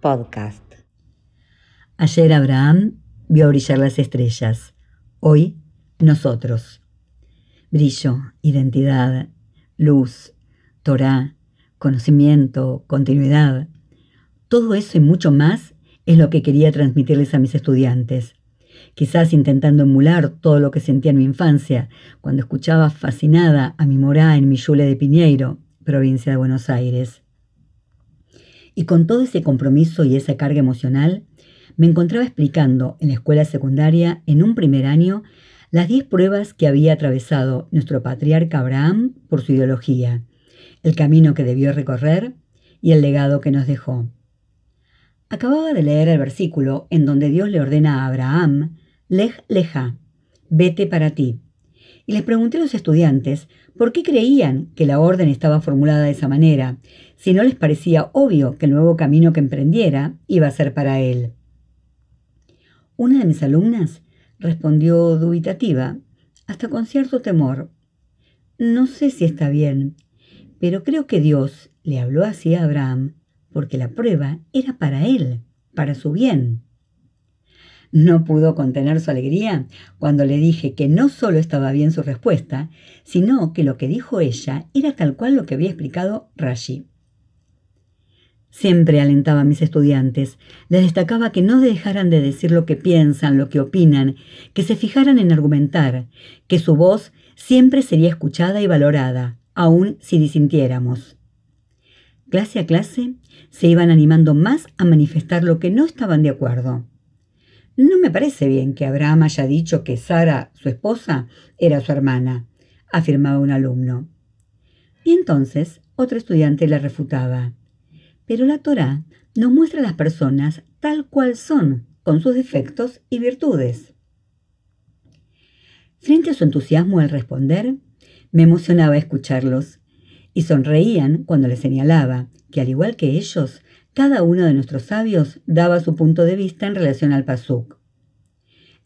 Podcast. Ayer Abraham vio brillar las estrellas. Hoy nosotros. Brillo, identidad, luz, Torah, conocimiento, continuidad. Todo eso y mucho más es lo que quería transmitirles a mis estudiantes. Quizás intentando emular todo lo que sentía en mi infancia, cuando escuchaba fascinada a mi morá en Millule de Piñeiro, provincia de Buenos Aires. Y con todo ese compromiso y esa carga emocional, me encontraba explicando en la escuela secundaria, en un primer año, las diez pruebas que había atravesado nuestro patriarca Abraham por su ideología, el camino que debió recorrer y el legado que nos dejó. Acababa de leer el versículo en donde Dios le ordena a Abraham, Lej leja, vete para ti. Y les pregunté a los estudiantes por qué creían que la orden estaba formulada de esa manera, si no les parecía obvio que el nuevo camino que emprendiera iba a ser para él. Una de mis alumnas respondió dubitativa, hasta con cierto temor. No sé si está bien, pero creo que Dios le habló así a Abraham porque la prueba era para él, para su bien. No pudo contener su alegría cuando le dije que no solo estaba bien su respuesta, sino que lo que dijo ella era tal cual lo que había explicado Rashi. Siempre alentaba a mis estudiantes, les destacaba que no dejaran de decir lo que piensan, lo que opinan, que se fijaran en argumentar, que su voz siempre sería escuchada y valorada, aun si disintiéramos. Clase a clase se iban animando más a manifestar lo que no estaban de acuerdo. No me parece bien que Abraham haya dicho que Sara, su esposa, era su hermana, afirmaba un alumno. Y entonces otro estudiante le refutaba. Pero la Torá nos muestra a las personas tal cual son, con sus defectos y virtudes. Frente a su entusiasmo al responder, me emocionaba escucharlos y sonreían cuando les señalaba que, al igual que ellos, cada uno de nuestros sabios daba su punto de vista en relación al pasuk.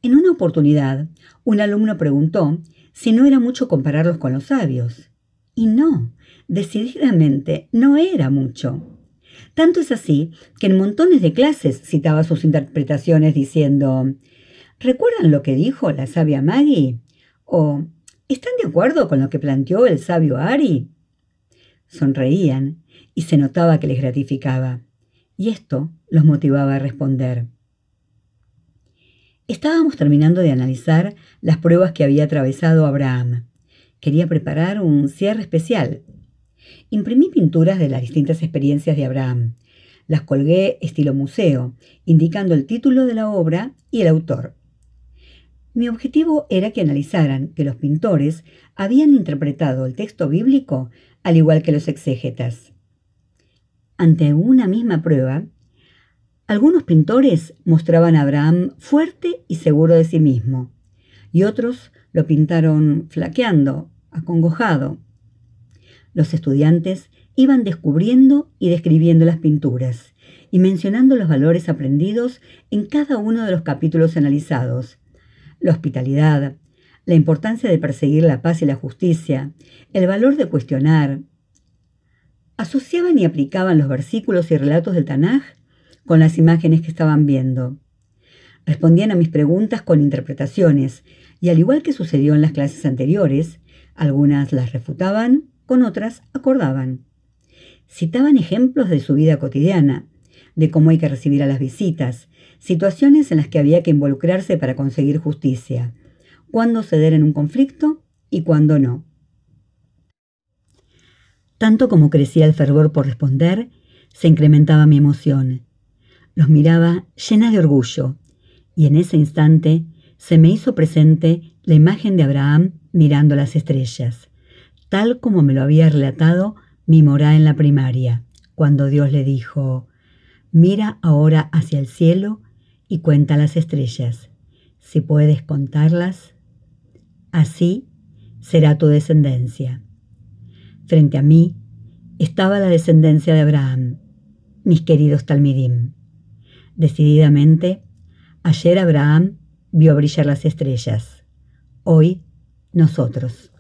En una oportunidad, un alumno preguntó si no era mucho compararlos con los sabios. Y no, decididamente no era mucho. Tanto es así que en montones de clases citaba sus interpretaciones diciendo ¿Recuerdan lo que dijo la sabia Maggie? ¿O ¿Están de acuerdo con lo que planteó el sabio Ari? Sonreían y se notaba que les gratificaba, y esto los motivaba a responder. Estábamos terminando de analizar las pruebas que había atravesado Abraham. Quería preparar un cierre especial. Imprimí pinturas de las distintas experiencias de Abraham. Las colgué estilo museo, indicando el título de la obra y el autor. Mi objetivo era que analizaran que los pintores habían interpretado el texto bíblico al igual que los exégetas. Ante una misma prueba, algunos pintores mostraban a Abraham fuerte y seguro de sí mismo, y otros lo pintaron flaqueando, acongojado. Los estudiantes iban descubriendo y describiendo las pinturas y mencionando los valores aprendidos en cada uno de los capítulos analizados. La hospitalidad, la importancia de perseguir la paz y la justicia, el valor de cuestionar. Asociaban y aplicaban los versículos y relatos del Tanaj con las imágenes que estaban viendo. Respondían a mis preguntas con interpretaciones, y al igual que sucedió en las clases anteriores, algunas las refutaban, con otras acordaban. Citaban ejemplos de su vida cotidiana, de cómo hay que recibir a las visitas, situaciones en las que había que involucrarse para conseguir justicia, cuándo ceder en un conflicto y cuándo no. Tanto como crecía el fervor por responder, se incrementaba mi emoción. Los miraba llena de orgullo, y en ese instante se me hizo presente la imagen de Abraham mirando las estrellas, tal como me lo había relatado mi morá en la primaria, cuando Dios le dijo, mira ahora hacia el cielo y cuenta las estrellas. Si puedes contarlas, Así será tu descendencia. Frente a mí estaba la descendencia de Abraham, mis queridos Talmidim. Decididamente, ayer Abraham vio brillar las estrellas. Hoy, nosotros.